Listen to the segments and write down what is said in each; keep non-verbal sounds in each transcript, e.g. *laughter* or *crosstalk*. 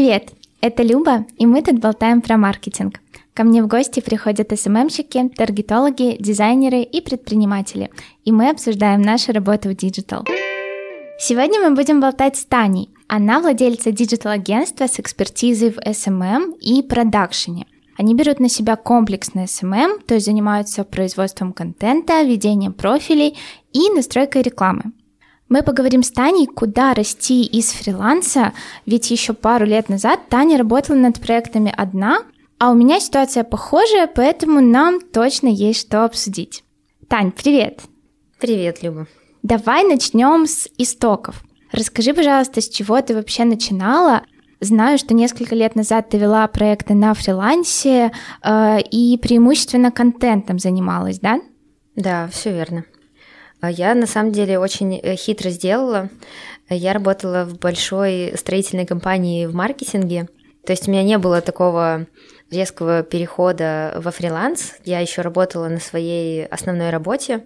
Привет, это Люба, и мы тут болтаем про маркетинг. Ко мне в гости приходят SMM-щики, таргетологи, дизайнеры и предприниматели, и мы обсуждаем нашу работу в digital. Сегодня мы будем болтать с Таней. Она владельца digital-агентства с экспертизой в SMM и продакшене. Они берут на себя комплексный SMM, то есть занимаются производством контента, ведением профилей и настройкой рекламы. Мы поговорим с Таней, куда расти из фриланса, ведь еще пару лет назад Таня работала над проектами одна, а у меня ситуация похожая, поэтому нам точно есть что обсудить. Тань, привет! Привет, Люба. Давай начнем с истоков. Расскажи, пожалуйста, с чего ты вообще начинала? Знаю, что несколько лет назад ты вела проекты на фрилансе э, и преимущественно контентом занималась, да? Да, все верно. А я на самом деле очень э, хитро сделала. Я работала в большой строительной компании в маркетинге. То есть у меня не было такого резкого перехода во фриланс. Я еще работала на своей основной работе.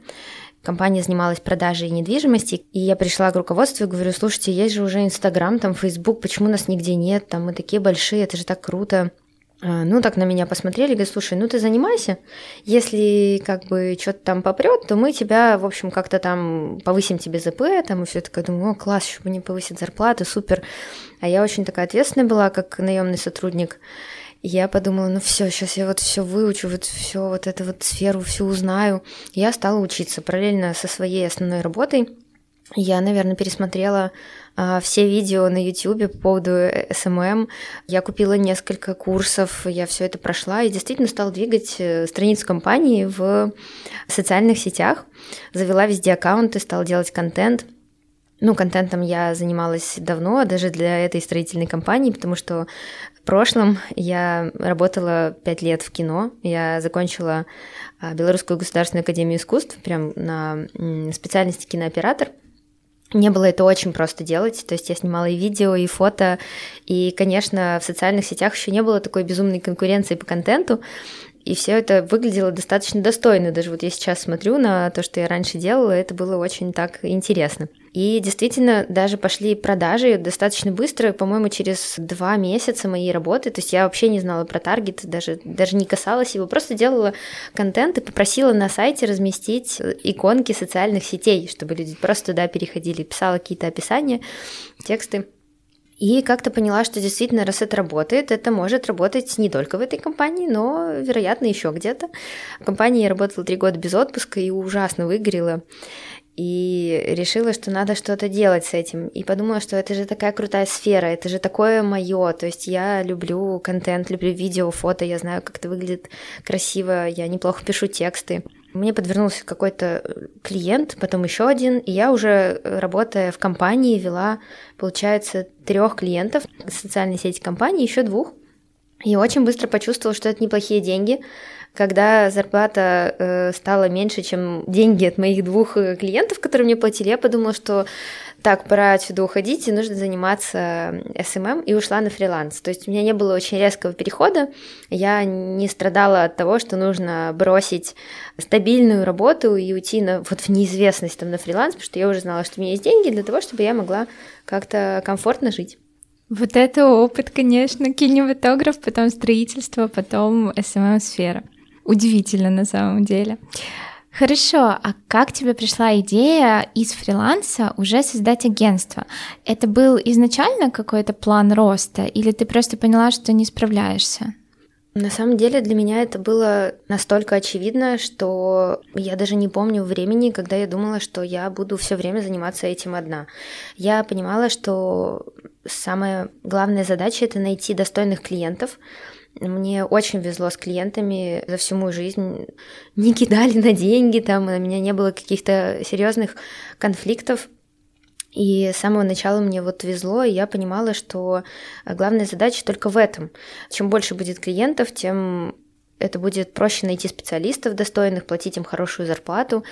Компания занималась продажей недвижимости, и я пришла к руководству и говорю, слушайте, есть же уже Инстаграм, там Фейсбук, почему нас нигде нет, там мы такие большие, это же так круто. А, ну, так на меня посмотрели, говорят, слушай, ну ты занимайся, если как бы что-то там попрет, то мы тебя, в общем, как-то там повысим тебе ЗП, там и все такое, думаю, о, класс, еще не повысить зарплату, супер. А я очень такая ответственная была, как наемный сотрудник. я подумала, ну все, сейчас я вот все выучу, вот все вот эту вот сферу всю узнаю. я стала учиться параллельно со своей основной работой. Я, наверное, пересмотрела все видео на YouTube по поводу SMM. Я купила несколько курсов, я все это прошла и действительно стала двигать э, страницу компании в социальных сетях. Завела везде аккаунты, стала делать контент. Ну, контентом я занималась давно, даже для этой строительной компании, потому что в прошлом я работала пять лет в кино. Я закончила а, Белорусскую государственную академию искусств прям на специальности кинооператор – мне было это очень просто делать, то есть я снимала и видео, и фото, и, конечно, в социальных сетях еще не было такой безумной конкуренции по контенту, и все это выглядело достаточно достойно. Даже вот я сейчас смотрю на то, что я раньше делала, это было очень так интересно. И действительно, даже пошли продажи достаточно быстро, по-моему, через два месяца моей работы. То есть я вообще не знала про таргет, даже, даже не касалась его, просто делала контент и попросила на сайте разместить иконки социальных сетей, чтобы люди просто туда переходили, писала какие-то описания, тексты. И как-то поняла, что действительно, раз это работает, это может работать не только в этой компании, но, вероятно, еще где-то. В компании я работала три года без отпуска и ужасно выгорела. И решила, что надо что-то делать с этим. И подумала, что это же такая крутая сфера, это же такое мое. То есть я люблю контент, люблю видео, фото, я знаю, как это выглядит красиво, я неплохо пишу тексты. Мне подвернулся какой-то э, клиент, потом еще один, и я уже, э, работая в компании, вела, получается, трех клиентов социальной сети компании, еще двух. И очень быстро почувствовала, что это неплохие деньги. Когда зарплата э, стала меньше, чем деньги от моих двух э, клиентов, которые мне платили, я подумала, что так, пора отсюда уходить, и нужно заниматься SMM, и ушла на фриланс. То есть у меня не было очень резкого перехода, я не страдала от того, что нужно бросить стабильную работу и уйти на, вот в неизвестность там, на фриланс, потому что я уже знала, что у меня есть деньги для того, чтобы я могла как-то комфортно жить. Вот это опыт, конечно, кинематограф, потом строительство, потом SMM-сфера. Удивительно на самом деле. Хорошо, а как тебе пришла идея из фриланса уже создать агентство? Это был изначально какой-то план роста, или ты просто поняла, что не справляешься? На самом деле для меня это было настолько очевидно, что я даже не помню времени, когда я думала, что я буду все время заниматься этим одна. Я понимала, что самая главная задача это найти достойных клиентов, мне очень везло с клиентами за всю мою жизнь. Не кидали на деньги, там у меня не было каких-то серьезных конфликтов. И с самого начала мне вот везло, и я понимала, что главная задача только в этом. Чем больше будет клиентов, тем это будет проще найти специалистов достойных, платить им хорошую зарплату.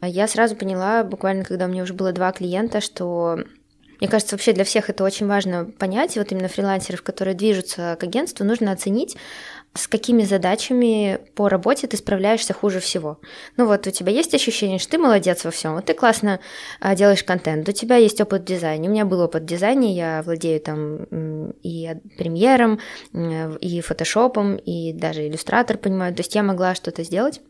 Я сразу поняла, буквально когда у меня уже было два клиента, что Мне кажется, вообще для всех это очень важно понять. Вот именно фрилансеров, которые движутся к агентству, нужно оценить, с какими задачами по работе ты справляешься хуже всего. Ну вот у тебя есть ощущение, что ты молодец во всем, вот ты классно а, делаешь контент, у тебя есть опыт в дизайне. У меня был опыт в дизайне, я владею там и премьером, и фотошопом, и даже иллюстратор понимаю. То есть я могла что-то сделать.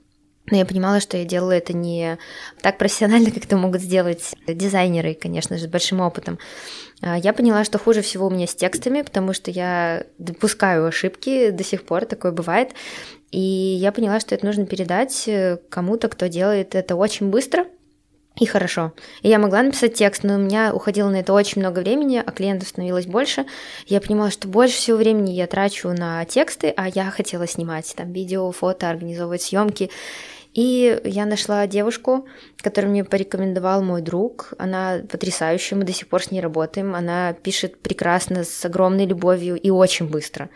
Но я понимала, что я делаю это не так профессионально, *laughs* как это могут сделать дизайнеры, конечно же, с большим опытом. А, я поняла, что хуже всего у меня с текстами, потому что я допускаю ошибки, до сих пор такое бывает. И я поняла, что это нужно передать э, кому-то, кто делает это очень быстро, и хорошо. И я могла написать текст, но у меня уходило на это очень много времени, а клиентов становилось больше. Я понимала, что больше всего времени я трачу на тексты, а я хотела снимать там видео, фото, организовывать съемки. И я нашла девушку, которую мне порекомендовал мой друг. Она потрясающая, мы до сих пор с ней работаем. Она пишет прекрасно, с огромной любовью и очень быстро.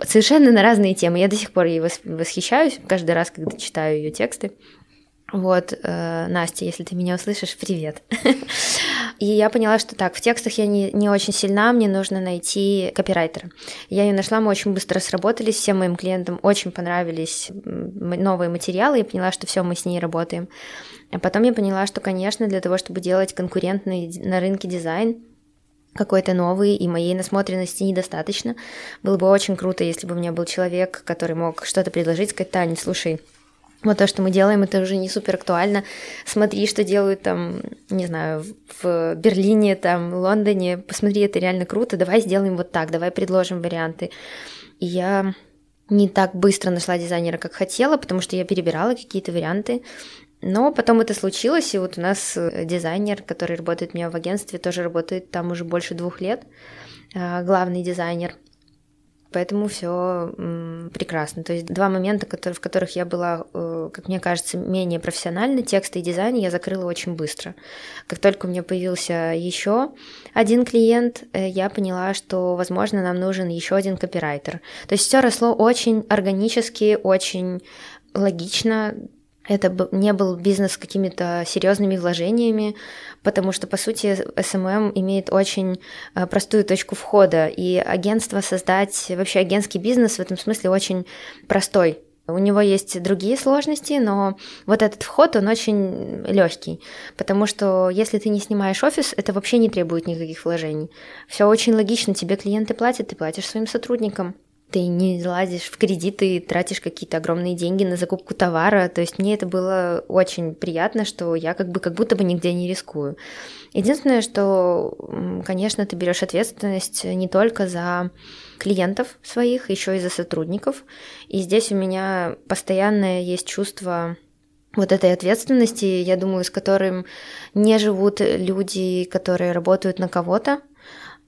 Совершенно на разные темы. Я до сих пор ей восхищаюсь каждый раз, когда читаю ее тексты. Вот, э, Настя, если ты меня услышишь, привет. *laughs* И я поняла, что так, в текстах я не, не очень сильна, мне нужно найти копирайтера. Я ее нашла, мы очень быстро сработались, всем моим клиентам очень понравились новые материалы, и поняла, что все, мы с ней работаем. А потом я поняла, что, конечно, для того, чтобы делать конкурентный на рынке дизайн, какой-то новый, и моей насмотренности недостаточно. Было бы очень круто, если бы у меня был человек, который мог что-то предложить, сказать, Таня, слушай, вот то, что мы делаем, это уже не супер актуально. Смотри, что делают там, не знаю, в Берлине, там, Лондоне. Посмотри, это реально круто. Давай сделаем вот так, давай предложим варианты. И я не так быстро нашла дизайнера, как хотела, потому что я перебирала какие-то варианты. Но потом это случилось, и вот у нас э, дизайнер, который работает у меня в агентстве, тоже работает там уже больше двух лет, а, главный дизайнер – Поэтому все прекрасно. То есть два момента, в которых я была, э, как мне кажется, менее профессиональна, текст и дизайн, я закрыла очень быстро. Как только у меня появился еще один клиент, э, я поняла, что, возможно, нам нужен еще один копирайтер. То есть все росло очень органически, очень логично, это не был бизнес с какими-то серьезными вложениями, потому что, по сути, SMM имеет очень э, простую точку входа, и агентство создать, вообще агентский бизнес в этом смысле очень простой. У него есть другие сложности, но вот этот вход, он очень легкий, потому что если ты не снимаешь офис, это вообще не требует никаких вложений. Все очень логично, тебе клиенты платят, ты платишь своим сотрудникам ты не залазишь в кредиты, тратишь какие-то огромные деньги на закупку товара. То есть мне это было очень приятно, что я как бы как будто бы нигде не рискую. Единственное, что, конечно, ты берешь ответственность не только за клиентов своих, еще и за сотрудников. И здесь у меня постоянное есть чувство вот этой ответственности, я думаю, с которым не живут люди, которые работают на кого-то,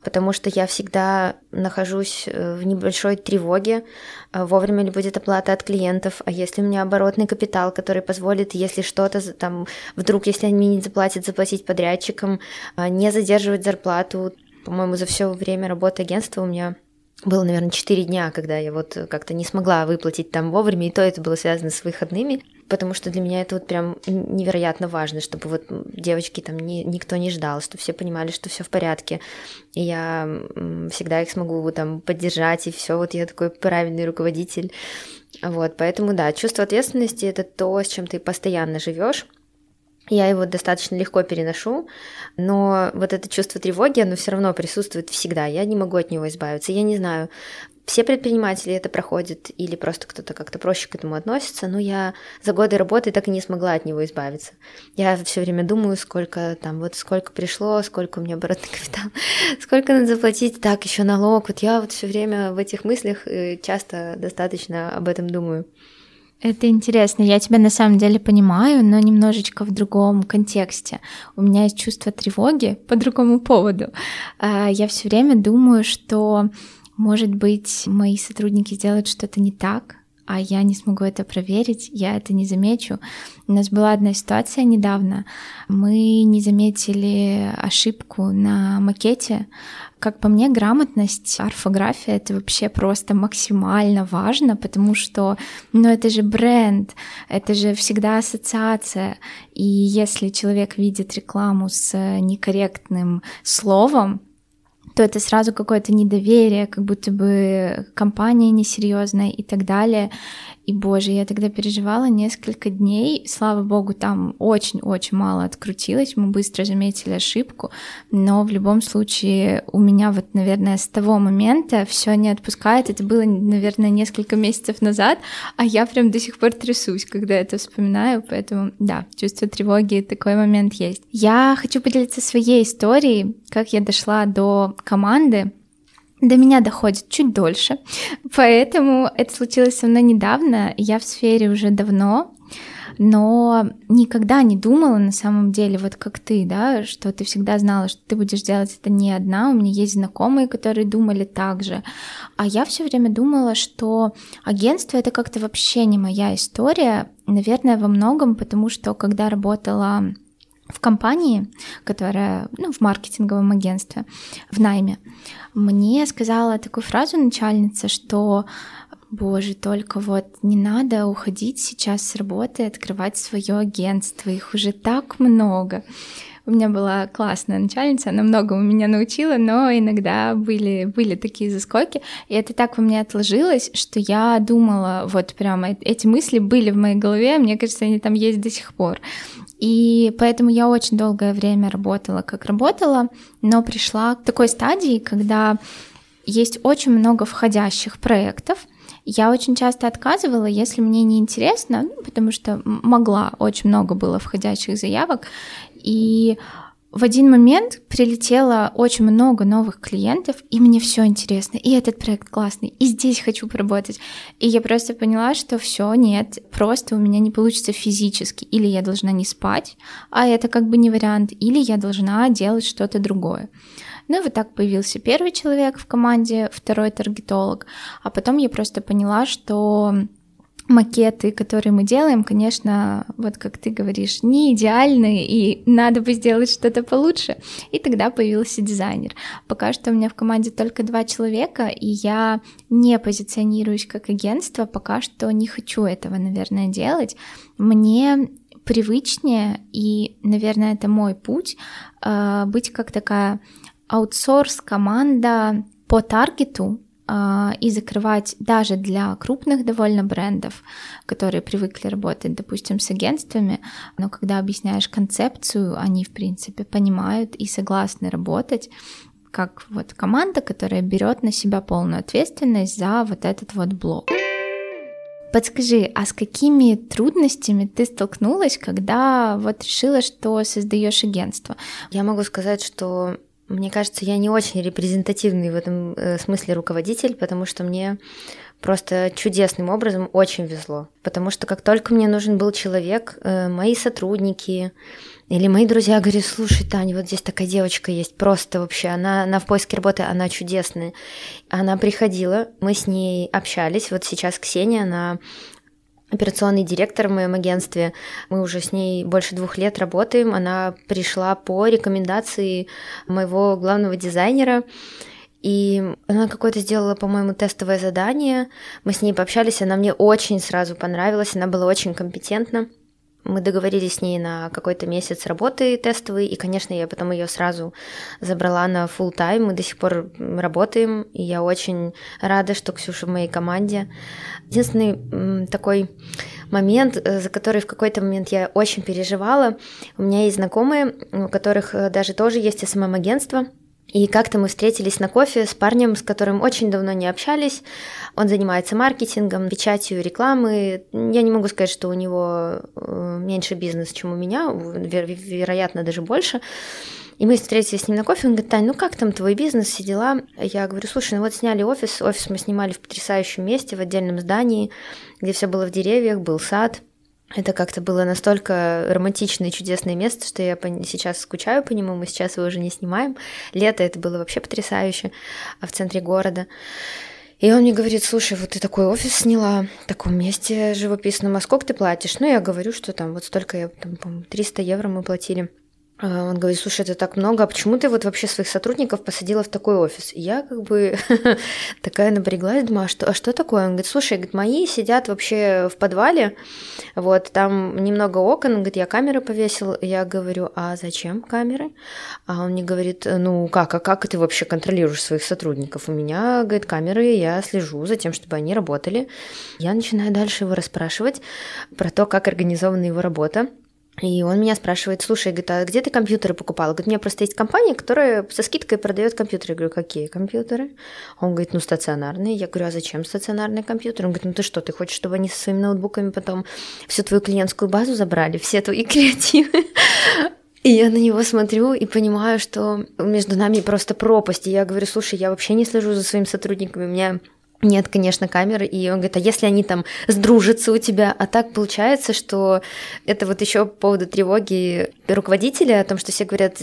потому что я всегда нахожусь э, в небольшой тревоге, э, вовремя ли будет оплата от клиентов, а если у меня оборотный капитал, который позволит, если что-то там, вдруг, если они не заплатят, заплатить подрядчикам, э, не задерживать зарплату. По-моему, за все время работы агентства у меня было, наверное, 4 дня, когда я вот как-то не смогла выплатить там вовремя, и то это было связано с выходными потому что для меня это вот прям невероятно важно, чтобы вот девочки там не, никто не ждал, чтобы все понимали, что все в порядке, и я всегда их смогу там поддержать, и все, вот я такой правильный руководитель, вот, поэтому да, чувство ответственности это то, с чем ты постоянно живешь, я его достаточно легко переношу, но вот это чувство тревоги, оно все равно присутствует всегда. Я не могу от него избавиться. Я не знаю, все предприниматели это проходят или просто кто-то как-то проще к этому относится, но я за годы работы так и не смогла от него избавиться. Я все время думаю, сколько там, вот сколько пришло, сколько у меня оборотный *laughs* капитал, сколько надо заплатить, так, еще налог. Вот я вот все время в этих мыслях э, часто достаточно об этом думаю. Это интересно. Я тебя на самом деле понимаю, но немножечко в другом контексте. У меня есть чувство тревоги по другому поводу. А, я все время думаю, что может быть, мои сотрудники сделают что-то не так, а я не смогу это проверить, я это не замечу. У нас была одна ситуация недавно. Мы не заметили ошибку на макете. Как по мне, грамотность, орфография — это вообще просто максимально важно, потому что, ну, это же бренд, это же всегда ассоциация. И если человек видит рекламу с некорректным словом, то это сразу какое-то недоверие, как будто бы компания несерьезная и так далее. И, боже, я тогда переживала несколько дней. Слава богу, там очень-очень мало открутилось. Мы быстро заметили ошибку. Но в любом случае у меня вот, наверное, с того момента все не отпускает. Это было, наверное, несколько месяцев назад, а я прям до сих пор трясусь, когда это вспоминаю. Поэтому, да, чувство тревоги, такой момент есть. Я хочу поделиться своей историей, как я дошла до команды, до меня доходит чуть дольше, поэтому это случилось со мной недавно, я в сфере уже давно, но никогда не думала на самом деле, вот как ты, да, что ты всегда знала, что ты будешь делать это не одна. У меня есть знакомые, которые думали так же. А я все время думала, что агентство это как-то вообще не моя история. Наверное, во многом, потому что когда работала в компании, которая, ну, в маркетинговом агентстве, в найме, мне сказала такую фразу начальница, что Боже, только вот не надо уходить сейчас с работы, открывать свое агентство, их уже так много. У меня была классная начальница, она многому меня научила, но иногда были, были такие заскоки, и это так во мне отложилось, что я думала, вот прямо эти мысли были в моей голове, мне кажется, они там есть до сих пор. И поэтому я очень долгое время работала, как работала, но пришла к такой стадии, когда есть очень много входящих проектов. Я очень часто отказывала, если мне не интересно, ну, потому что могла, очень много было входящих заявок. И в один момент прилетело очень много новых клиентов, и мне все интересно, и этот проект классный, и здесь хочу поработать. И я просто поняла, что все, нет, просто у меня не получится физически. Или я должна не спать, а это как бы не вариант, или я должна делать что-то другое. Ну и вот так появился первый человек в команде, второй таргетолог, а потом я просто поняла, что макеты, которые мы делаем, конечно, вот как ты говоришь, не идеальные, и надо бы сделать что-то получше. И тогда появился дизайнер. Пока что у меня в команде только два человека, и я не позиционируюсь как агентство, пока что не хочу этого, наверное, делать. Мне привычнее, и, наверное, это мой путь, э, быть как такая аутсорс-команда по таргету, и закрывать даже для крупных довольно брендов, которые привыкли работать, допустим, с агентствами, но когда объясняешь концепцию, они, в принципе, понимают и согласны работать как вот команда, которая берет на себя полную ответственность за вот этот вот блок. Подскажи, а с какими трудностями ты столкнулась, когда вот решила, что создаешь агентство? Я могу сказать, что мне кажется, я не очень репрезентативный в этом э, смысле руководитель, потому что мне просто чудесным образом очень везло. Потому что как только мне нужен был человек, э, мои сотрудники или мои друзья говорят, слушай, Таня, вот здесь такая девочка есть, просто вообще, она, она в поиске работы, она чудесная. Она приходила, мы с ней общались, вот сейчас Ксения, она операционный директор в моем агентстве. Мы уже с ней больше двух лет работаем. Она пришла по рекомендации моего главного дизайнера. И она какое-то сделала, по-моему, тестовое задание. Мы с ней пообщались, она мне очень сразу понравилась, она была очень компетентна. Мы договорились с ней на какой-то месяц работы тестовый, и, конечно, я потом ее сразу забрала на full тайм. Мы до сих пор работаем, и я очень рада, что Ксюша в моей команде. Единственный такой момент, э, за который в какой-то момент я очень переживала, у меня есть знакомые, у которых э, даже тоже есть СММ-агентство, и как-то мы встретились на кофе с парнем, с которым очень давно не общались. Он занимается маркетингом, печатью рекламы. Я не могу сказать, что у него э, меньше бизнес, чем у меня, вероятно, даже больше. И мы встретились с ним на кофе, он говорит, Тань, ну как там твой бизнес, все дела? Я говорю, слушай, ну вот сняли офис, офис мы снимали в потрясающем месте, в отдельном здании, где все было в деревьях, был сад, это как-то было настолько романтичное и чудесное место, что я сейчас скучаю по нему. Мы сейчас его уже не снимаем. Лето это было вообще потрясающе, а в центре города. И он мне говорит, слушай, вот ты такой офис сняла в таком месте живописном, а сколько ты платишь? Ну, я говорю, что там вот столько, я, там, по 300 евро мы платили. А, он говорит, слушай, это так много, а почему ты вот вообще своих сотрудников посадила в такой офис? И я как бы *laughs* такая напряглась, думаю, а что, а что такое? Он говорит, слушай, мои сидят вообще в подвале, вот, там немного окон, он говорит, я камеры повесил, я говорю, а зачем камеры? А он мне говорит, ну как, а как ты вообще контролируешь своих сотрудников? У меня, говорит, камеры, я слежу за тем, чтобы они работали. Я начинаю дальше его расспрашивать про то, как организована его работа. И он меня спрашивает, слушай, говорит, а где ты компьютеры покупала? Говорит, у меня просто есть компания, которая со скидкой продает компьютеры. Я говорю, какие компьютеры? Он говорит, ну стационарные. Я говорю, а зачем стационарные компьютеры? Он говорит, ну ты что, ты хочешь, чтобы они со своими ноутбуками потом всю твою клиентскую базу забрали, все твои *laughs* креативы? И я на него смотрю и понимаю, что между нами просто пропасть. И я говорю, слушай, я вообще не слежу за своими сотрудниками. У меня нет, конечно, камеры. И он говорит, а если они там сдружатся у тебя? А так получается, что это вот еще по поводу тревоги руководителя, о том, что все говорят,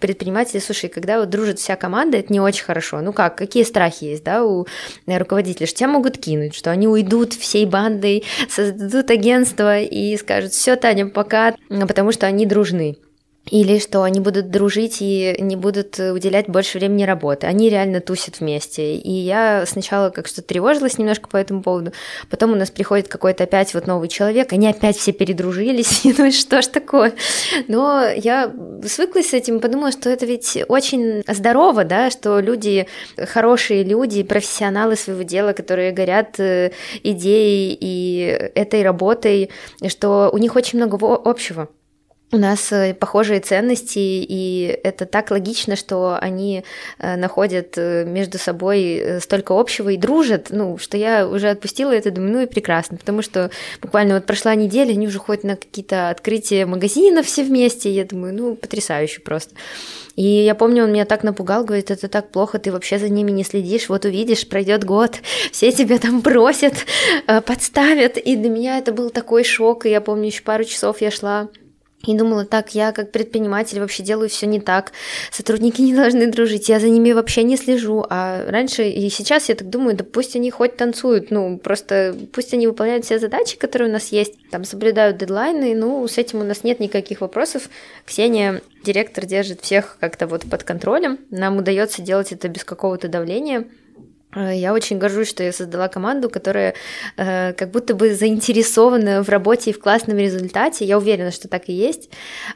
предприниматели, слушай, когда вот дружит вся команда, это не очень хорошо. Ну как, какие страхи есть, да, у руководителя? Что тебя могут кинуть, что они уйдут всей бандой, создадут агентство и скажут, все, Таня, пока, потому что они дружны или что они будут дружить и не будут уделять больше времени работе. Они реально тусят вместе. И я сначала как что тревожилась немножко по этому поводу. Потом у нас приходит какой-то опять вот новый человек, они опять все передружились. *laughs* И ну что ж такое? Но я свыклась с этим, подумала, что это ведь очень здорово, да, что люди, хорошие люди, профессионалы своего дела, которые горят э, идеей и этой работой, что у них очень много общего у нас э, похожие ценности, и это так логично, что они э, находят э, между собой столько общего и дружат, ну, что я уже отпустила это, думаю, ну и прекрасно, потому что буквально вот прошла неделя, они уже ходят на какие-то открытия магазинов все вместе, я думаю, ну, потрясающе просто. И я помню, он меня так напугал, говорит, это так плохо, ты вообще за ними не следишь, вот увидишь, пройдет год, *laughs* все тебя там бросят, подставят, и для меня это был такой шок, и я помню, еще пару часов я шла и думала, так, я как предприниматель вообще делаю все не так, сотрудники *laughs* не должны дружить, я за ними вообще не слежу. А раньше и сейчас я так думаю, да пусть они хоть танцуют, ну, просто пусть они выполняют все задачи, которые у нас есть, там соблюдают дедлайны, ну, с этим у нас нет никаких вопросов. Ксения, директор, держит всех как-то вот под контролем, нам удается делать это без какого-то давления, я очень горжусь, что я создала команду, которая э, как будто бы заинтересована в работе и в классном результате. Я уверена, что так и есть.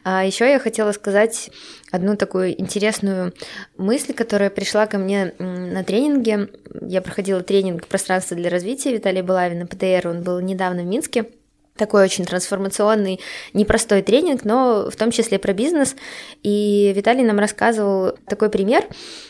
А еще я хотела сказать одну такую интересную мысль, которая пришла ко мне на тренинге. Я проходила тренинг «Пространство для развития» Виталия Балавина, ПТР, он был недавно в Минске такой очень трансформационный, непростой тренинг, но в том числе про бизнес. И Виталий нам рассказывал такой пример.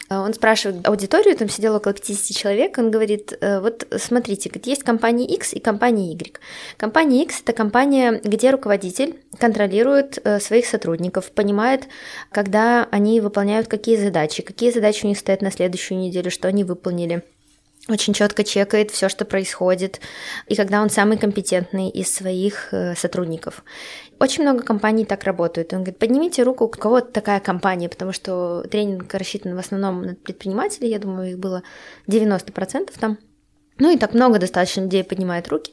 Он спрашивает аудиторию, там сидело около 50 человек, он говорит, «Э, вот смотрите, есть компания X и компания Y. Компания X – это компания, где руководитель контролирует э, своих сотрудников, понимает, когда они выполняют какие задачи, какие задачи у них стоят на следующую неделю, что они выполнили – очень четко чекает все, что происходит, и когда он самый компетентный из своих э, сотрудников. Очень много компаний так работают. Он говорит, поднимите руку, у кого такая компания, потому что тренинг рассчитан в основном на предпринимателей, я думаю, их было 90% там. Ну и так много достаточно людей поднимает руки.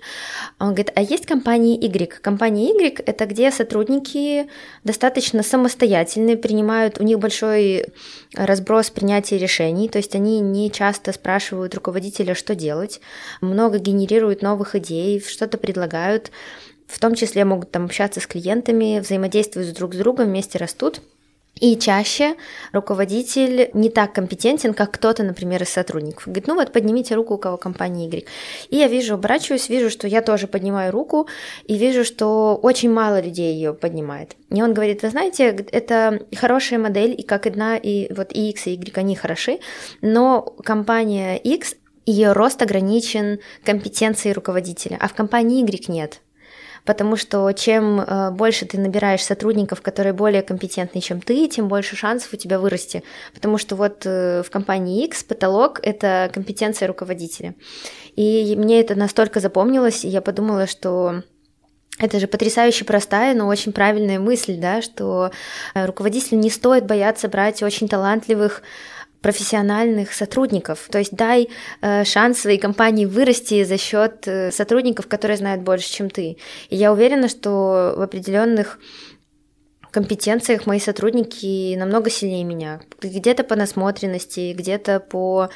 Он говорит, а есть компания Y. Компания Y – это где сотрудники достаточно самостоятельные, принимают, у них большой разброс принятия решений, то есть они не часто спрашивают руководителя, что делать, много генерируют новых идей, что-то предлагают, в том числе могут там общаться с клиентами, взаимодействуют друг с другом, вместе растут – и чаще руководитель не так компетентен, как кто-то, например, из сотрудников. Говорит, ну вот поднимите руку, у кого компания Y. И я вижу, оборачиваюсь, вижу, что я тоже поднимаю руку, и вижу, что очень мало людей ее поднимает. И он говорит, вы знаете, это хорошая модель, и как одна, и вот и X, и Y, они хороши, но компания X, ее рост ограничен компетенцией руководителя, а в компании Y нет потому что чем э, больше ты набираешь сотрудников, которые более компетентны, чем ты, тем больше шансов у тебя вырасти, потому что вот э, в компании X потолок — это компетенция руководителя. И мне это настолько запомнилось, и я подумала, что это же потрясающе простая, но очень правильная мысль, да, что э, руководителю не стоит бояться брать очень талантливых профессиональных сотрудников. То есть дай э, шанс своей компании вырасти за счет э, сотрудников, которые знают больше, чем ты. И я уверена, что в определенных компетенциях мои сотрудники намного сильнее меня. Где-то по насмотренности, где-то по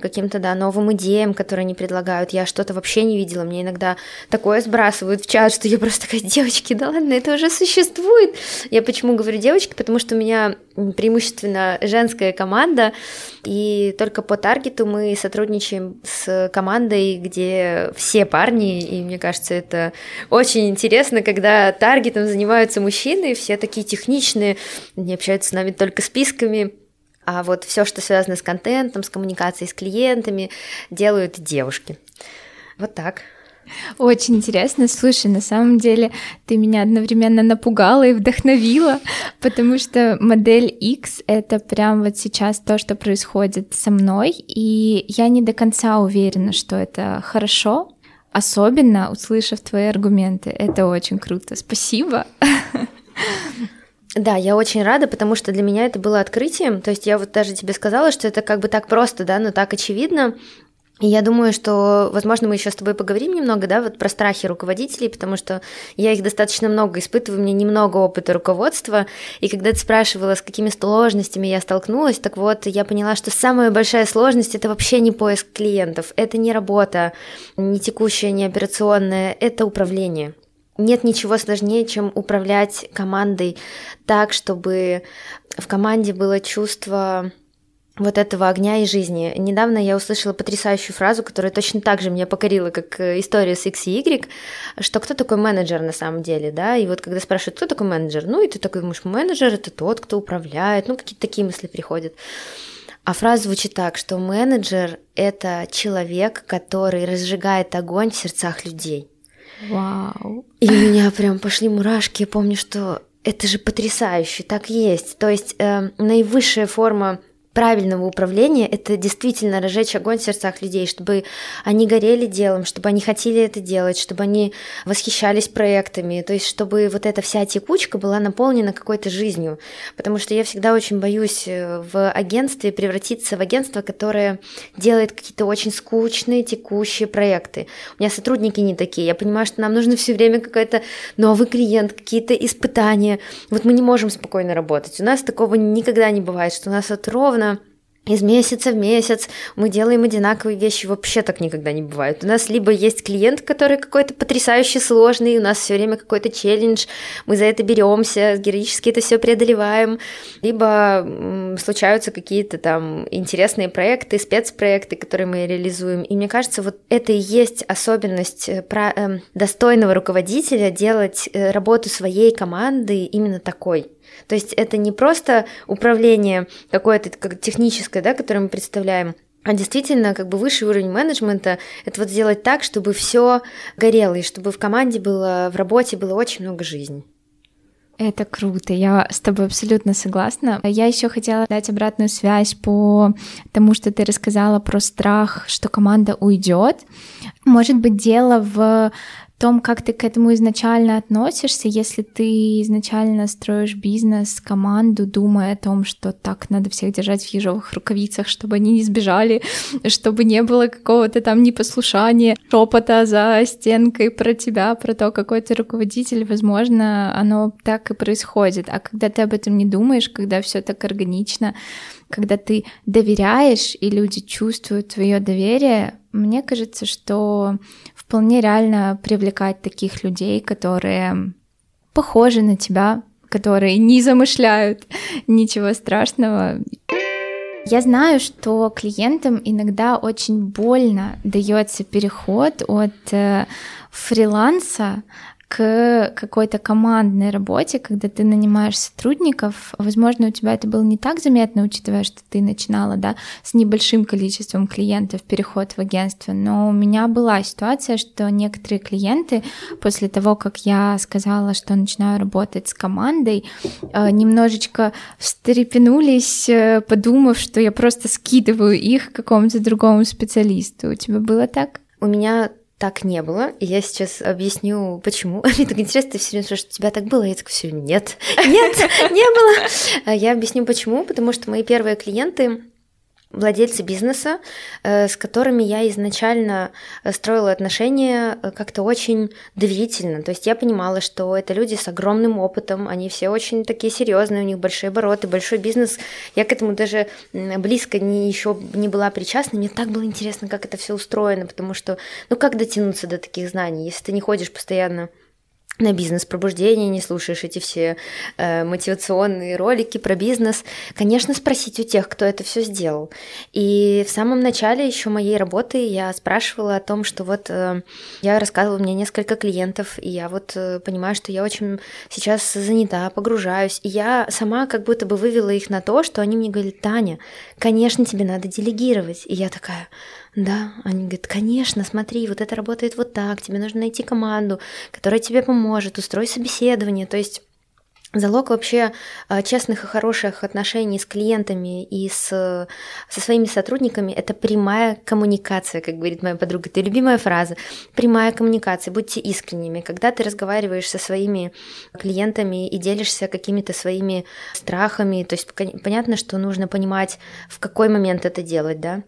каким-то, да, новым идеям, которые они предлагают. Я что-то вообще не видела. Мне иногда такое сбрасывают в чат, что я просто такая, девочки, да ладно, это уже существует. Я почему говорю девочки? Потому что у меня преимущественно женская команда, и только по таргету мы сотрудничаем с командой, где все парни, и мне кажется, это очень интересно, когда таргетом занимаются мужчины, все такие техничные, они общаются с нами только списками, а вот все, что связано с контентом, с коммуникацией с клиентами, делают девушки. Вот так. Очень интересно. Слушай, на самом деле ты меня одновременно напугала и вдохновила, потому что модель X — это прям вот сейчас то, что происходит со мной, и я не до конца уверена, что это хорошо, особенно услышав твои аргументы. Это очень круто. Спасибо. *laughs* Да, я очень рада, потому что для меня это было открытием. То есть я вот даже тебе сказала, что это как бы так просто, да, но так очевидно. И я думаю, что, возможно, мы еще с тобой поговорим немного, да, вот про страхи руководителей, потому что я их достаточно много испытываю, у меня немного опыта руководства, и когда ты спрашивала, с какими сложностями я столкнулась, так вот, я поняла, что самая большая сложность – это вообще не поиск клиентов, это не работа, не текущая, не операционная, это управление. Нет ничего сложнее, чем управлять командой так, чтобы в команде было чувство вот этого огня и жизни. Недавно я услышала потрясающую фразу, которая точно так же меня покорила, как э, история с X и Y, что кто такой менеджер на самом деле, да, и вот когда спрашивают, кто такой менеджер, ну и ты такой думаешь, менеджер это тот, кто управляет, ну какие-то такие мысли приходят. А фраза звучит так, что менеджер — это человек, который разжигает огонь в сердцах людей. Вау. И у меня прям пошли мурашки. Я помню, что это же потрясающе, так есть. То есть э, наивысшая форма правильного управления – это действительно разжечь огонь в сердцах людей, чтобы они горели делом, чтобы они хотели это делать, чтобы они восхищались проектами, то есть чтобы вот эта вся текучка была наполнена какой-то жизнью. Потому что я всегда очень боюсь э, в агентстве превратиться в агентство, которое делает какие-то очень скучные текущие проекты. У меня сотрудники не такие. Я понимаю, что нам нужно все время какой-то новый клиент, какие-то испытания. Вот мы не можем спокойно работать. У нас такого никогда не бывает, что у нас вот ровно из месяца в месяц мы делаем одинаковые вещи, вообще так никогда не бывает. У нас либо есть клиент, который какой-то потрясающе сложный, у нас все время какой-то челлендж, мы за это беремся, героически это все преодолеваем, либо случаются какие-то там интересные проекты, спецпроекты, которые мы реализуем. И мне кажется, вот это и есть особенность э, про, э, достойного руководителя делать э, работу своей команды именно такой. То есть это не просто управление какое-то как техническое, да, которое мы представляем, а действительно, как бы высший уровень менеджмента – это вот сделать так, чтобы все горело, и чтобы в команде было, в работе было очень много жизни. Это круто, я с тобой абсолютно согласна. Я еще хотела дать обратную связь по тому, что ты рассказала про страх, что команда уйдет. Может быть, дело в том, как ты к этому изначально относишься, если ты изначально строишь бизнес, команду, думая о том, что так надо всех держать в ежовых рукавицах, чтобы они не сбежали, *laughs* чтобы не было какого-то там непослушания, шепота за стенкой про тебя, про то, какой ты руководитель, возможно, оно так и происходит. А когда ты об этом не думаешь, когда все так органично, когда ты доверяешь, и люди чувствуют твое доверие, мне кажется, что вполне реально привлекать таких людей, которые похожи на тебя, которые не замышляют ничего страшного. Я знаю, что клиентам иногда очень больно дается переход от э, фриланса к какой-то командной работе, когда ты нанимаешь сотрудников. Возможно, у тебя это было не так заметно, учитывая, что ты начинала да, с небольшим количеством клиентов переход в агентство, но у меня была ситуация, что некоторые клиенты после того, как я сказала, что начинаю работать с командой, э, немножечко встрепенулись, э, подумав, что я просто скидываю их какому-то другому специалисту. У тебя было так? У меня так не было. И я сейчас объясню, почему. *laughs* Мне так интересно, ты все время спрашиваешь, у тебя так было? Я такая, все, нет, *laughs* нет, не было. А я объясню, почему. Потому что мои первые клиенты, владельцы бизнеса, э, с которыми я изначально э, строила отношения э, как-то очень доверительно. То есть я понимала, что это люди с огромным опытом, они все очень такие серьезные, у них большие обороты, большой бизнес. Я к этому даже близко не еще не была причастна. Мне так было интересно, как это все устроено, потому что, ну как дотянуться до таких знаний, если ты не ходишь постоянно на бизнес-пробуждение, не слушаешь эти все э, мотивационные ролики про бизнес, конечно, спросить у тех, кто это все сделал. И в самом начале еще моей работы я спрашивала о том, что вот э, я рассказывала мне несколько клиентов, и я вот э, понимаю, что я очень сейчас занята, погружаюсь, и я сама как будто бы вывела их на то, что они мне говорят, Таня, конечно, тебе надо делегировать. И я такая, да, они говорят, конечно, смотри, вот это работает вот так, тебе нужно найти команду, которая тебе поможет, устрой собеседование. То есть Залог вообще а, честных и хороших отношений с клиентами и с, со своими сотрудниками – это прямая коммуникация, как говорит моя подруга. Это любимая фраза. Прямая коммуникация. Будьте искренними. Когда ты разговариваешь со своими клиентами и делишься какими-то своими страхами, то есть понятно, что нужно понимать, в какой момент это делать, да,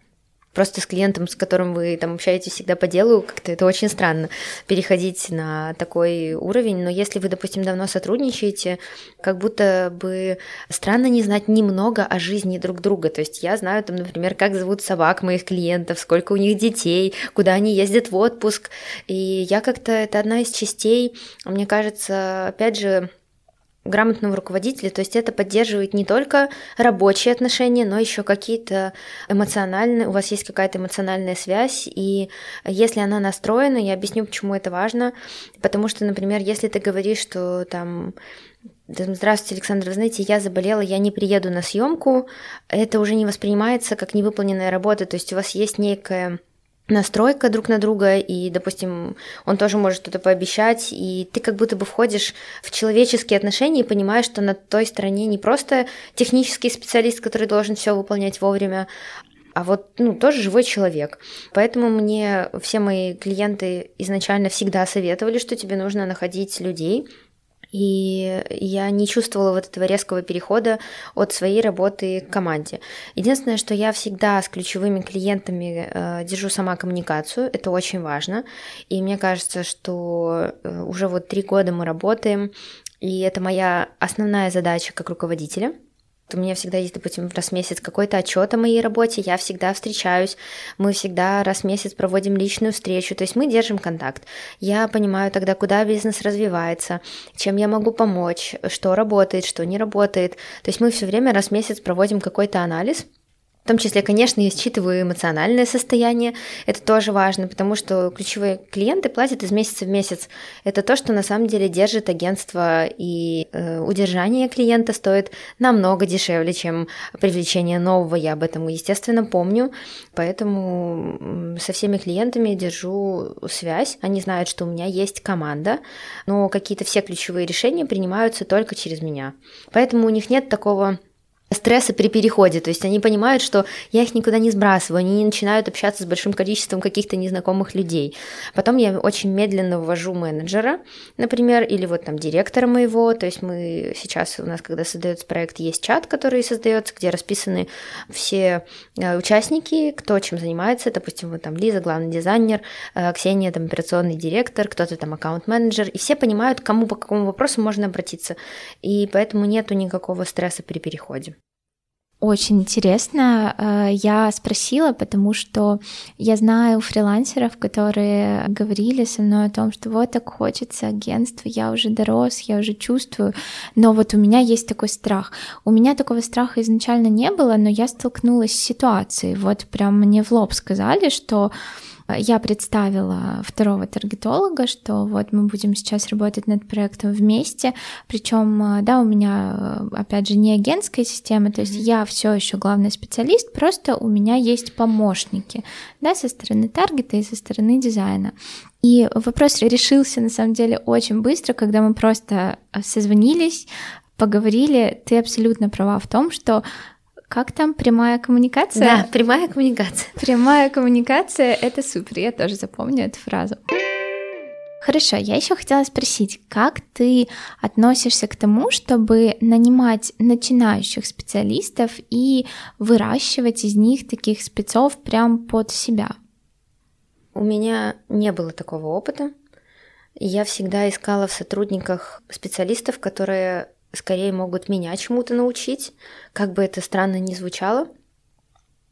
просто с клиентом, с которым вы там общаетесь всегда по делу, как-то это очень странно переходить на такой уровень. Но если вы, допустим, давно сотрудничаете, как будто бы странно не знать немного о жизни друг друга. То есть я знаю там, например, как зовут собак моих клиентов, сколько у них детей, куда они ездят в отпуск. И я как-то, это одна из частей, мне кажется, опять же, грамотного руководителя, то есть это поддерживает не только рабочие отношения, но еще какие-то эмоциональные, у вас есть какая-то эмоциональная связь, и если она настроена, я объясню, почему это важно, потому что, например, если ты говоришь, что там Здравствуйте, Александр. Вы знаете, я заболела, я не приеду на съемку. Это уже не воспринимается как невыполненная работа. То есть у вас есть некая настройка друг на друга, и, допустим, он тоже может что-то пообещать, и ты как будто бы входишь в человеческие отношения и понимаешь, что на той стороне не просто технический специалист, который должен все выполнять вовремя, а вот, ну, тоже живой человек. Поэтому мне все мои клиенты изначально всегда советовали, что тебе нужно находить людей, и я не чувствовала вот этого резкого перехода от своей работы к команде. Единственное, что я всегда с ключевыми клиентами э, держу сама коммуникацию, это очень важно, и мне кажется, что э, уже вот три года мы работаем, и это моя основная задача как руководителя – у меня всегда есть, допустим, раз в месяц какой-то отчет о моей работе, я всегда встречаюсь, мы всегда раз в месяц проводим личную встречу, то есть мы держим контакт. Я понимаю тогда, куда бизнес развивается, чем я могу помочь, что работает, что не работает. То есть мы все время раз в месяц проводим какой-то анализ, в том числе, конечно, я считываю эмоциональное состояние. Это тоже важно, потому что ключевые клиенты платят из месяца в месяц. Это то, что на самом деле держит агентство, и э, удержание клиента стоит намного дешевле, чем привлечение нового. Я об этом, естественно, помню. Поэтому со всеми клиентами держу связь. Они знают, что у меня есть команда, но какие-то все ключевые решения принимаются только через меня. Поэтому у них нет такого стресса при переходе, то есть они понимают, что я их никуда не сбрасываю, они не начинают общаться с большим количеством каких-то незнакомых людей. Потом я очень медленно ввожу менеджера, например, или вот там директора моего, то есть мы сейчас у нас, когда создается проект, есть чат, который создается, где расписаны все э, участники, кто чем занимается, допустим, вот там Лиза, главный дизайнер, э, Ксения, там операционный директор, кто-то там аккаунт-менеджер, и все понимают, кому по какому вопросу можно обратиться, и поэтому нету никакого стресса при переходе. Очень интересно. Э, я спросила, потому что я знаю фрилансеров, которые говорили со мной о том, что вот так хочется агентство, я уже дорос, я уже чувствую, но вот у меня есть такой страх. У меня такого страха изначально не было, но я столкнулась с ситуацией. Вот прям мне в лоб сказали, что я представила второго таргетолога, что вот мы будем сейчас работать над проектом вместе, причем, э, да, у меня, э, опять же, не агентская система, то есть я все еще главный специалист, просто у меня есть помощники, да, со стороны таргета и со стороны дизайна. И вопрос решился, на самом деле, очень быстро, когда мы просто э, созвонились, поговорили. Ты абсолютно права в том, что как там прямая коммуникация? Да, прямая коммуникация. Прямая коммуникация — это супер, я тоже запомню эту фразу. Хорошо, я еще хотела спросить, как ты относишься к тому, чтобы нанимать начинающих специалистов и выращивать из них таких спецов прям под себя? У меня не было такого опыта. Я всегда искала в сотрудниках специалистов, которые скорее могут меня чему-то научить, как бы это странно ни звучало.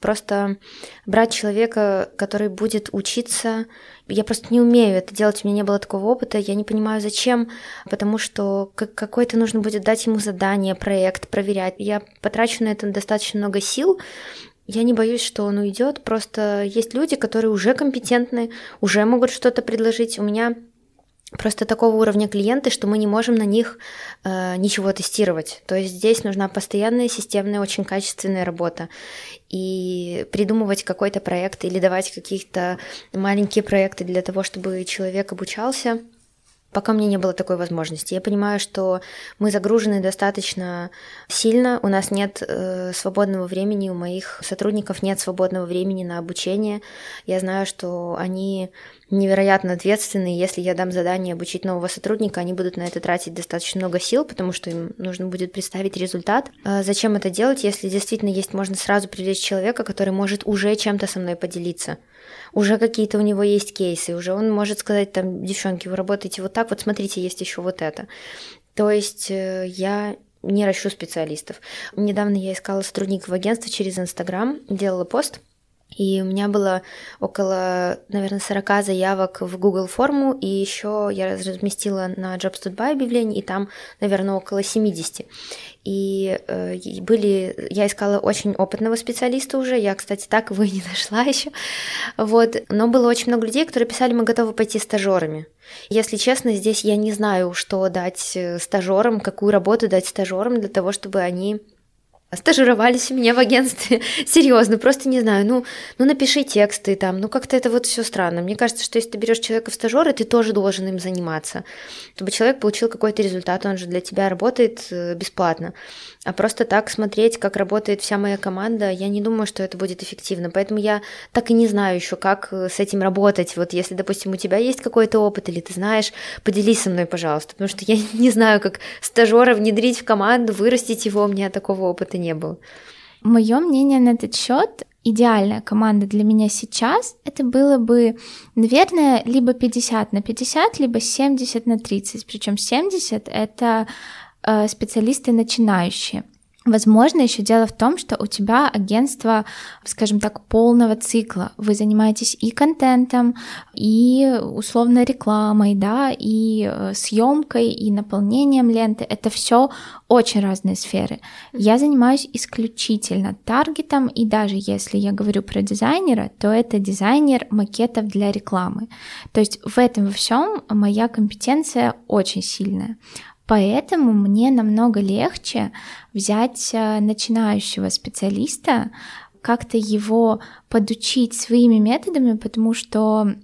Просто брать человека, который будет учиться, я просто не умею это делать, у меня не было такого опыта, я не понимаю зачем, потому что какой-то нужно будет дать ему задание, проект, проверять. Я потрачу на это достаточно много сил, я не боюсь, что он уйдет, просто есть люди, которые уже компетентны, уже могут что-то предложить. У меня просто такого уровня клиенты, что мы не можем на них э, ничего тестировать. То есть здесь нужна постоянная, системная, очень качественная работа. И придумывать какой-то проект или давать какие-то маленькие проекты для того, чтобы человек обучался – Пока мне не было такой возможности. Я понимаю, что мы загружены достаточно сильно, у нас нет э, свободного времени, у моих сотрудников нет свободного времени на обучение. Я знаю, что они невероятно ответственны. Если я дам задание обучить нового сотрудника, они будут на это тратить достаточно много сил, потому что им нужно будет представить результат. А зачем это делать, если действительно есть, можно сразу привлечь человека, который может уже чем-то со мной поделиться? Уже какие-то у него есть кейсы, уже он может сказать там, девчонки, вы работаете вот так, вот смотрите, есть еще вот это. То есть э, я не ращу специалистов. Недавно я искала сотрудников в агентстве через Инстаграм, делала пост, и у меня было около, наверное, 40 заявок в Google форму, и еще я разместила на Jobs to Buy объявление, и там, наверное, около 70. И э, были, я искала очень опытного специалиста уже, я, кстати, так его и не *laughs* нашла еще, вот, но было очень много людей, которые писали, мы готовы пойти стажерами. Если честно, здесь я не знаю, что дать э, стажерам, какую работу дать стажерам для того, чтобы они стажировались у меня в агентстве. *laughs* Серьезно, просто не знаю. Ну, ну напиши тексты там. Ну, как-то это вот все странно. Мне кажется, что если ты берешь человека в стажеры, ты тоже должен им заниматься. Чтобы человек получил какой-то результат, он же для тебя работает э, бесплатно. А просто так смотреть, как работает вся моя команда, я не думаю, что это будет эффективно. Поэтому я так и не знаю еще, как э, с этим работать. Вот если, допустим, у тебя есть какой-то опыт, или ты знаешь, поделись со мной, пожалуйста. Потому что я *laughs* не знаю, как стажера внедрить в команду, вырастить его, у меня такого опыта не было. Мое мнение на этот счет идеальная команда для меня сейчас, это было бы, наверное, либо 50 на 50, либо 70 на 30. Причем 70 это Э, специалисты начинающие. Возможно, еще дело в том, что у тебя агентство, скажем так, полного цикла. Вы занимаетесь и контентом, и условно рекламой, да, и э, съемкой, и наполнением ленты. Это все очень разные сферы. Я занимаюсь исключительно таргетом, и даже если я говорю про дизайнера, то это дизайнер макетов для рекламы. То есть в этом во всем моя компетенция очень сильная. Поэтому мне намного легче взять э, начинающего специалиста, как-то его подучить своими методами, потому что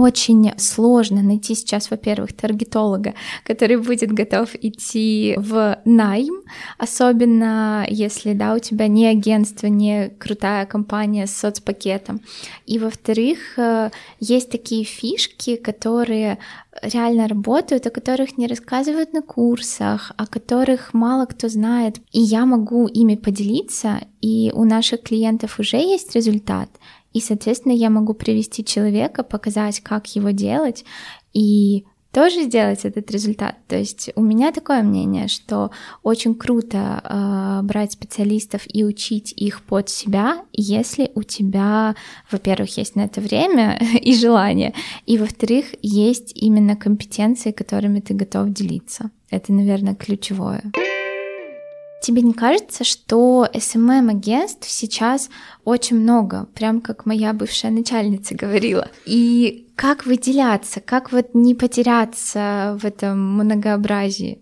очень сложно найти сейчас, во-первых, таргетолога, который будет готов идти в найм, особенно если, да, у тебя не агентство, не крутая компания с соцпакетом. И, во-вторых, э, есть такие фишки, которые реально работают, о которых не рассказывают на курсах, о которых мало кто знает. И я могу ими поделиться, и у наших клиентов уже есть результат. И, соответственно, я могу привести человека, показать, как его делать, и тоже сделать этот результат. То есть у меня такое мнение, что очень круто э, брать специалистов и учить их под себя, если у тебя, во-первых, есть на это время *laughs* и желание, и во-вторых, есть именно компетенции, которыми ты готов делиться. Это, наверное, ключевое. Тебе не кажется, что SMM-агентств сейчас очень много, прям как моя бывшая начальница говорила? И как выделяться, как вот не потеряться в этом многообразии?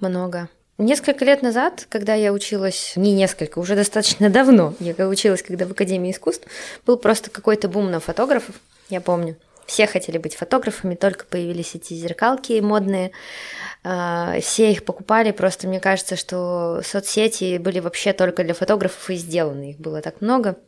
Много. Несколько лет назад, когда я училась, не несколько, уже достаточно давно, я училась, когда в Академии искусств, был просто какой-то бум на фотографов, я помню. Все хотели быть фотографами, только появились эти зеркалки модные. А, все их покупали, просто мне кажется, что соцсети были вообще только для фотографов и сделаны, их было так много.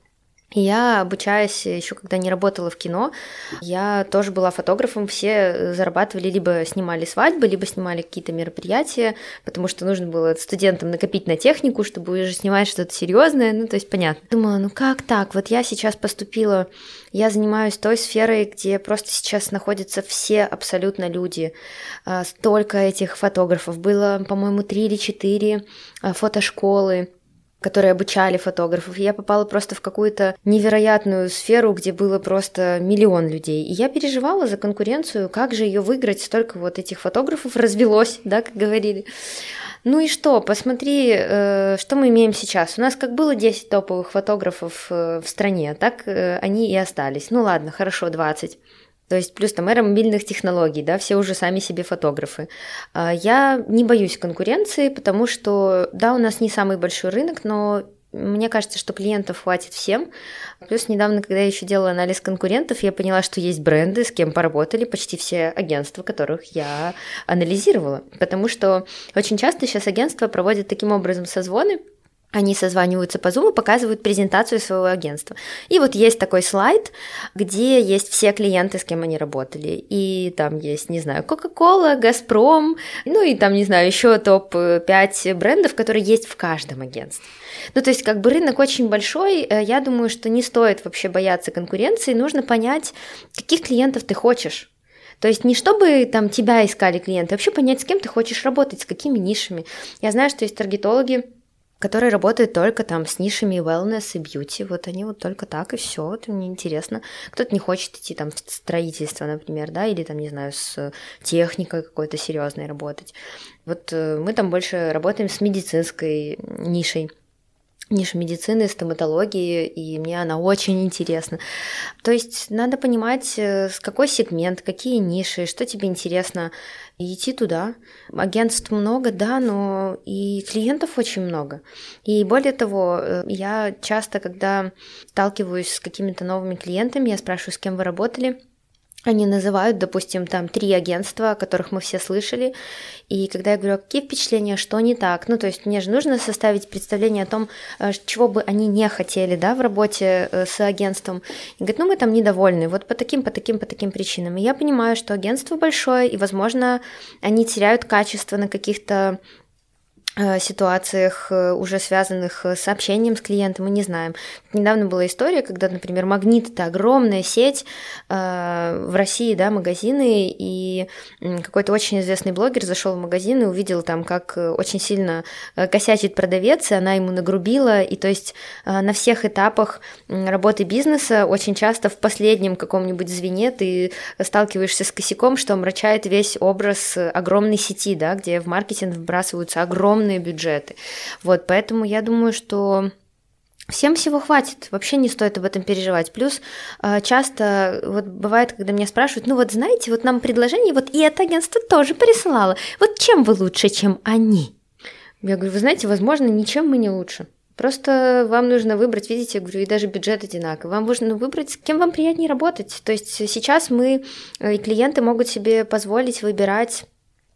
Я, обучаясь еще когда не работала в кино, я тоже была фотографом, все зарабатывали, либо снимали свадьбы, либо снимали какие-то мероприятия, потому что нужно было студентам накопить на технику, чтобы уже снимать что-то серьезное, ну то есть понятно. Думала, ну как так, вот я сейчас поступила, я занимаюсь той сферой, где просто сейчас находятся все абсолютно люди, а, столько этих фотографов, было, по-моему, три или четыре а, фотошколы, которые обучали фотографов. я попала просто в какую-то невероятную сферу, где было просто миллион людей. И я переживала за конкуренцию, как же ее выиграть, столько вот этих фотографов развелось, да, как говорили. Ну и что, посмотри, э, что мы имеем сейчас. У нас как было 10 топовых фотографов э, в стране, так э, они и остались. Ну ладно, хорошо, 20. То есть плюс там эра мобильных технологий, да, все уже сами себе фотографы. А, я не боюсь конкуренции, потому что, да, у нас не самый большой рынок, но мне кажется, что клиентов хватит всем. Плюс недавно, когда я еще делала анализ конкурентов, я поняла, что есть бренды, с кем поработали почти все агентства, которых я анализировала. Потому что очень часто сейчас агентства проводят таким образом созвоны, они созваниваются по Zoom и показывают презентацию своего агентства. И вот есть такой слайд, где есть все клиенты, с кем они работали. И там есть, не знаю, Coca-Cola, Газпром, ну и там, не знаю, еще топ-5 брендов, которые есть в каждом агентстве. Ну, то есть, как бы рынок очень большой, э, я думаю, что не стоит вообще бояться конкуренции, нужно понять, каких клиентов ты хочешь. То есть не чтобы там тебя искали клиенты, а вообще понять, с кем ты хочешь работать, с какими нишами. Я знаю, что есть таргетологи, которые работают только там с нишами wellness и beauty. Вот они вот только так и все. Это мне интересно. Кто-то не хочет идти там в строительство, например, да, или там, не знаю, с техникой какой-то серьезной работать. Вот э, мы там больше работаем с медицинской нишей ниша медицины, стоматологии, и мне она очень интересна. То есть надо понимать, э, с какой сегмент, какие ниши, что тебе интересно, и идти туда. Агентств много, да, но и клиентов очень много. И более того, э, я часто, когда сталкиваюсь с какими-то новыми клиентами, я спрашиваю, с кем вы работали, они называют, допустим, там три агентства, о которых мы все слышали, и когда я говорю, «А какие впечатления, что не так, ну, то есть мне же нужно составить представление о том, э, чего бы они не хотели, да, в работе э, с агентством. И говорят, ну, мы там недовольны, вот по таким, по таким, по таким причинам. И я понимаю, что агентство большое, и, возможно, они теряют качество на каких-то ситуациях, э, уже связанных с общением с клиентом, мы не знаем. Недавно была история, когда, например, Магнит — это огромная сеть э, в России, да, магазины, и какой-то очень известный блогер зашел в магазин и увидел там, как очень сильно косячит продавец, и она ему нагрубила, и то есть на всех этапах работы бизнеса очень часто в последнем каком-нибудь звене ты сталкиваешься с косяком, что омрачает весь образ огромной сети, да, где в маркетинг вбрасываются огромные огромные бюджеты. Вот, поэтому я думаю, что Всем всего хватит, вообще не стоит об этом переживать. Плюс а, часто вот бывает, когда меня спрашивают, ну вот знаете, вот нам предложение, вот и это агентство тоже присылало. Вот чем вы лучше, чем они? Я говорю, вы знаете, возможно, ничем мы не лучше. Просто вам нужно выбрать, видите, я говорю, и даже бюджет одинаковый. Вам нужно выбрать, с кем вам приятнее работать. То есть сейчас мы и клиенты могут себе позволить выбирать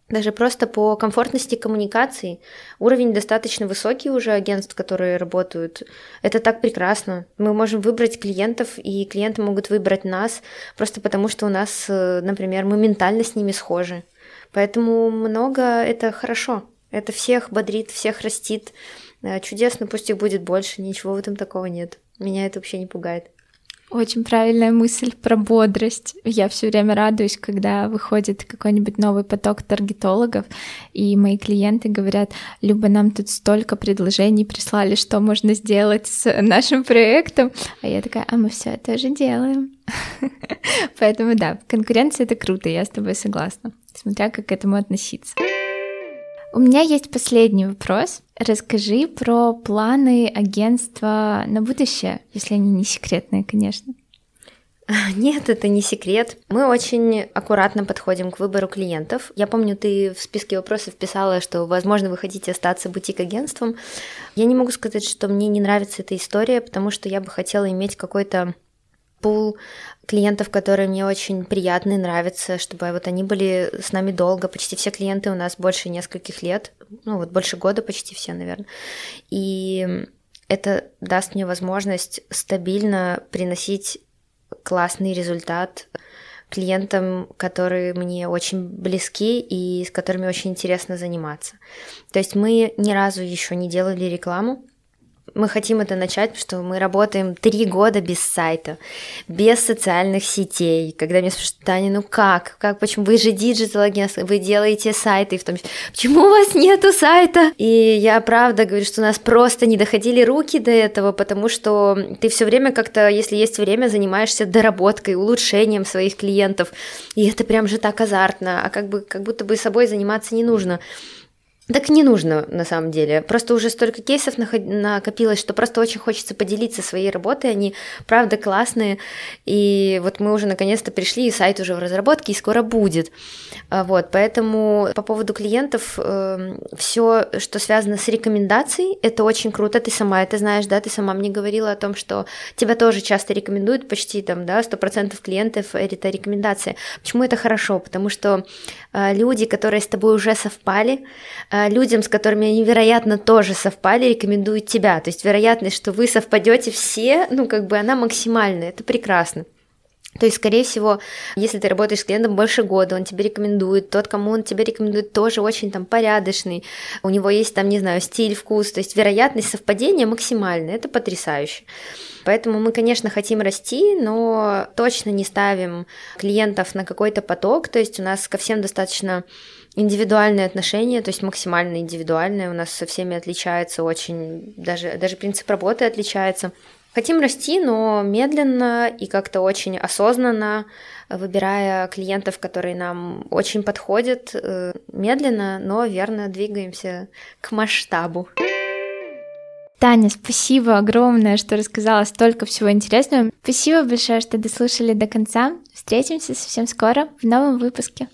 даже просто по комфортности коммуникации. Уровень достаточно высокий уже агентств, которые работают. Это так прекрасно. Мы можем выбрать клиентов, и клиенты могут выбрать нас, просто потому что у нас, э, например, мы ментально с ними схожи. Поэтому много это хорошо. Это всех бодрит, всех растит. Э, чудесно, пусть их будет больше, ничего в этом такого нет. Меня это вообще не пугает. Очень правильная мысль про бодрость. Я все время радуюсь, когда выходит какой-нибудь новый поток таргетологов, и мои клиенты говорят, Люба, нам тут столько предложений прислали, что можно сделать с нашим проектом. А я такая, а мы все это же делаем. *laughs* Поэтому да, конкуренция это круто, я с тобой согласна, смотря как к этому относиться. У меня есть последний вопрос. Расскажи про планы агентства на будущее, если они не секретные, конечно. *laughs* Нет, это не секрет. Мы очень аккуратно подходим к выбору клиентов. Я помню, ты в списке вопросов писала, что, возможно, вы хотите остаться бутик-агентством. Я не могу сказать, что мне не нравится эта история, потому что я бы хотела иметь какой-то пул клиентов, которые мне очень приятны, и нравятся, чтобы вот они были с нами долго. Почти все клиенты у нас больше нескольких лет, ну вот больше года почти все, наверное. И это даст мне возможность стабильно приносить классный результат клиентам, которые мне очень близки и с которыми очень интересно заниматься. То есть мы ни разу еще не делали рекламу, мы хотим это начать, что мы работаем три года без сайта, без социальных сетей. Когда меня спрашивают, Таня, ну как, как, почему, вы же digital агентство, вы делаете сайты, в том числе, почему у вас нету сайта? И я правда говорю, что у нас просто не доходили руки до этого, потому что ты все время как-то, если есть время, занимаешься доработкой, улучшением своих клиентов, и это прям же так азартно, а как бы, как будто бы собой заниматься не нужно. Так не нужно, на самом деле. Просто уже столько кейсов накопилось, что просто очень хочется поделиться своей работой. Они, правда, классные. И вот мы уже наконец-то пришли, и сайт уже в разработке, и скоро будет. А, вот, поэтому по поводу клиентов, эм, все, что связано с рекомендацией, это очень круто. Ты сама это знаешь, да, ты сама мне говорила о том, что тебя тоже часто рекомендуют, почти там, да, 100% клиентов это рекомендация. Почему это хорошо? Потому что э, люди, которые с тобой уже совпали, людям, с которыми они, вероятно, тоже совпали, рекомендуют тебя. То есть вероятность, что вы совпадете все, ну, как бы она максимальная, это прекрасно. То есть, скорее всего, если ты работаешь с клиентом больше года, он тебе рекомендует, тот, кому он тебе рекомендует, тоже очень там порядочный, у него есть там, не знаю, стиль, вкус, то есть вероятность совпадения максимальная, это потрясающе. Поэтому мы, конечно, хотим расти, но точно не ставим клиентов на какой-то поток, то есть у нас ко всем достаточно индивидуальные отношения, то есть максимально индивидуальные, у нас со всеми отличается очень, даже, даже принцип работы отличается. Хотим расти, но медленно и как-то очень осознанно, выбирая клиентов, которые нам очень подходят, э, медленно, но верно двигаемся к масштабу. Таня, спасибо огромное, что рассказала столько всего интересного. Спасибо большое, что дослушали до конца. Встретимся совсем скоро в новом выпуске.